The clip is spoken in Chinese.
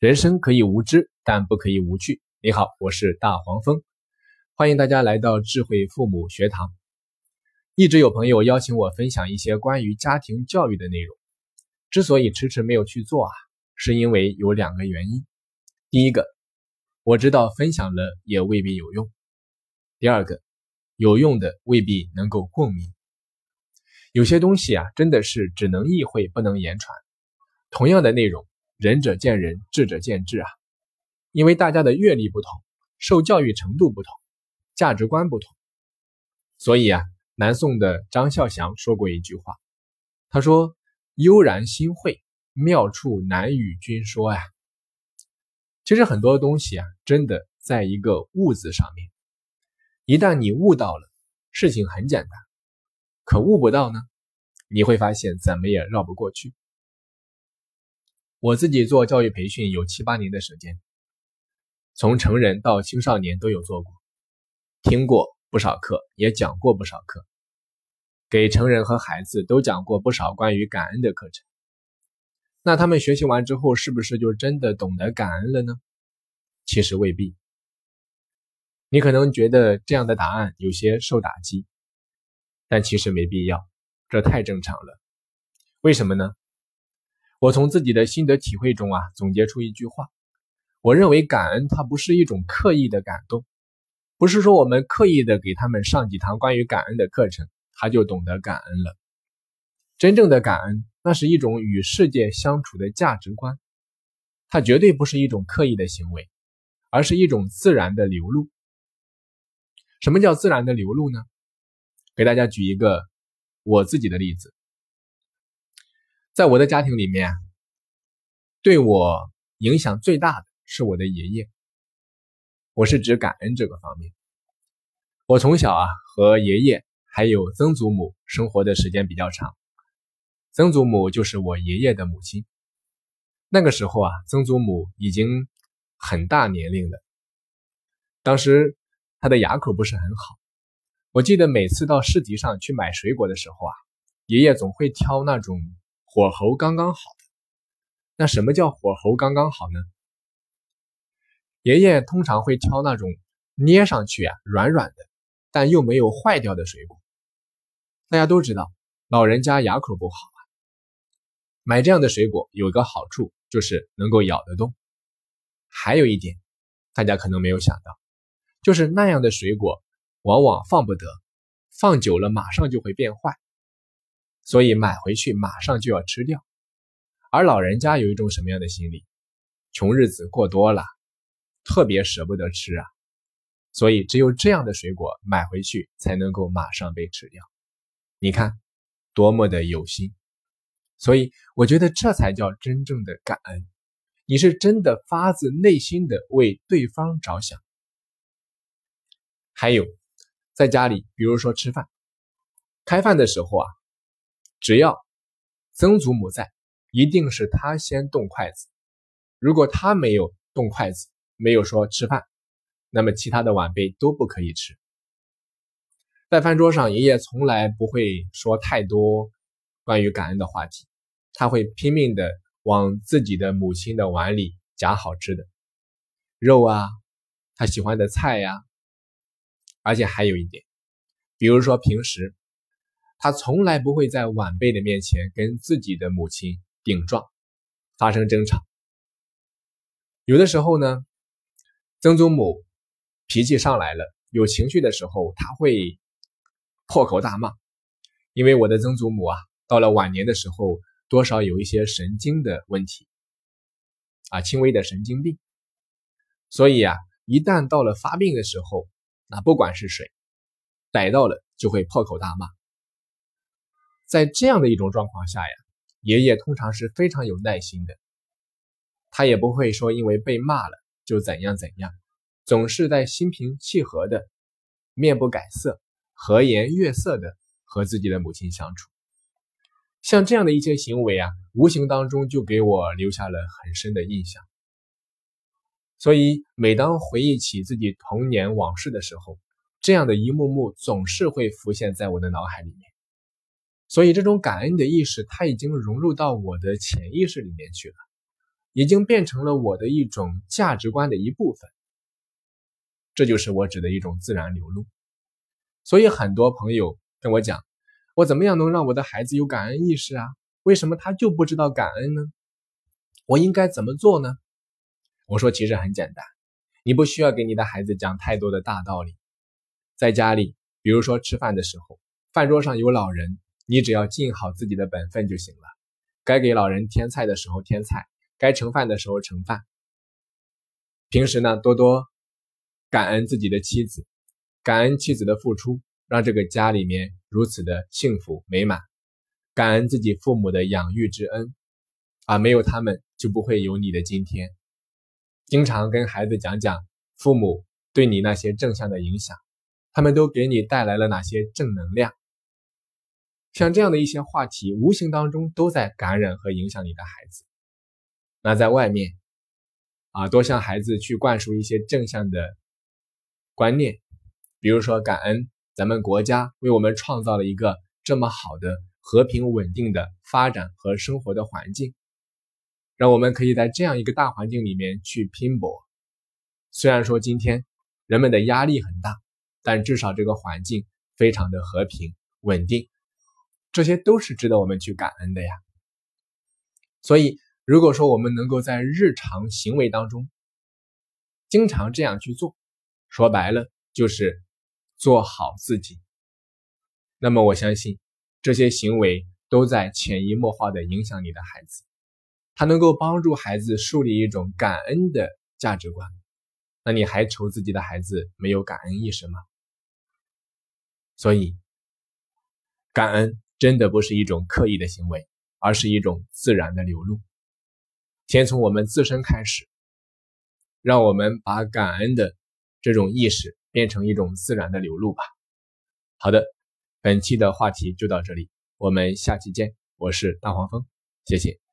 人生可以无知，但不可以无趣。你好，我是大黄蜂，欢迎大家来到智慧父母学堂。一直有朋友邀请我分享一些关于家庭教育的内容，之所以迟迟没有去做啊，是因为有两个原因。第一个，我知道分享了也未必有用；第二个，有用的未必能够共鸣。有些东西啊，真的是只能意会不能言传。同样的内容。仁者见仁，智者见智啊！因为大家的阅历不同，受教育程度不同，价值观不同，所以啊，南宋的张孝祥说过一句话，他说：“悠然心会，妙处难与君说呀。”其实很多东西啊，真的在一个“悟”字上面。一旦你悟到了，事情很简单；可悟不到呢，你会发现怎么也绕不过去。我自己做教育培训有七八年的时间，从成人到青少年都有做过，听过不少课，也讲过不少课，给成人和孩子都讲过不少关于感恩的课程。那他们学习完之后，是不是就真的懂得感恩了呢？其实未必。你可能觉得这样的答案有些受打击，但其实没必要，这太正常了。为什么呢？我从自己的心得体会中啊，总结出一句话：我认为感恩它不是一种刻意的感动，不是说我们刻意的给他们上几堂关于感恩的课程，他就懂得感恩了。真正的感恩，那是一种与世界相处的价值观，它绝对不是一种刻意的行为，而是一种自然的流露。什么叫自然的流露呢？给大家举一个我自己的例子。在我的家庭里面，对我影响最大的是我的爷爷。我是指感恩这个方面。我从小啊和爷爷还有曾祖母生活的时间比较长。曾祖母就是我爷爷的母亲。那个时候啊，曾祖母已经很大年龄了。当时她的牙口不是很好。我记得每次到市集上去买水果的时候啊，爷爷总会挑那种。火候刚刚好，那什么叫火候刚刚好呢？爷爷通常会挑那种捏上去啊软软的，但又没有坏掉的水果。大家都知道，老人家牙口不好啊，买这样的水果有一个好处，就是能够咬得动。还有一点，大家可能没有想到，就是那样的水果往往放不得，放久了马上就会变坏。所以买回去马上就要吃掉，而老人家有一种什么样的心理？穷日子过多了，特别舍不得吃啊，所以只有这样的水果买回去才能够马上被吃掉。你看，多么的有心！所以我觉得这才叫真正的感恩，你是真的发自内心的为对方着想。还有，在家里，比如说吃饭，开饭的时候啊。只要曾祖母在，一定是他先动筷子。如果他没有动筷子，没有说吃饭，那么其他的晚辈都不可以吃。在饭桌上，爷爷从来不会说太多关于感恩的话题，他会拼命的往自己的母亲的碗里夹好吃的肉啊，他喜欢的菜呀，而且还有一点，比如说平时。他从来不会在晚辈的面前跟自己的母亲顶撞，发生争吵。有的时候呢，曾祖母脾气上来了，有情绪的时候，他会破口大骂。因为我的曾祖母啊，到了晚年的时候，多少有一些神经的问题，啊，轻微的神经病。所以啊，一旦到了发病的时候，那不管是谁，逮到了就会破口大骂。在这样的一种状况下呀，爷爷通常是非常有耐心的，他也不会说因为被骂了就怎样怎样，总是在心平气和的、面不改色、和颜悦色的和自己的母亲相处。像这样的一些行为啊，无形当中就给我留下了很深的印象。所以，每当回忆起自己童年往事的时候，这样的一幕幕总是会浮现在我的脑海里面。所以，这种感恩的意识，它已经融入到我的潜意识里面去了。已经变成了我的一种价值观的一部分。这就是我指的一种自然流露。所以很多朋友跟我讲，我怎么样能让我的孩子有感恩意识啊？为什么他就不知道感恩呢？我应该怎么做呢？我说，其实很简单，你不需要给你的孩子讲太多的大道理。在家里，比如说吃饭的时候，饭桌上有老人，你只要尽好自己的本分就行了。该给老人添菜的时候添菜，该盛饭的时候盛饭。平时呢，多多感恩自己的妻子，感恩妻子的付出，让这个家里面如此的幸福美满。感恩自己父母的养育之恩，啊，没有他们就不会有你的今天。经常跟孩子讲讲父母对你那些正向的影响，他们都给你带来了哪些正能量。像这样的一些话题，无形当中都在感染和影响你的孩子。那在外面，啊，多向孩子去灌输一些正向的观念，比如说感恩咱们国家为我们创造了一个这么好的。和平稳定的发展和生活的环境，让我们可以在这样一个大环境里面去拼搏。虽然说今天人们的压力很大，但至少这个环境非常的和平稳定，这些都是值得我们去感恩的呀。所以，如果说我们能够在日常行为当中经常这样去做，说白了就是做好自己，那么我相信。这些行为都在潜移默化的影响你的孩子，他能够帮助孩子树立一种感恩的价值观。那你还愁自己的孩子没有感恩意识吗？所以，感恩真的不是一种刻意的行为，而是一种自然的流露。先从我们自身开始，让我们把感恩的这种意识变成一种自然的流露吧。好的。本期的话题就到这里，我们下期见。我是大黄蜂，谢谢。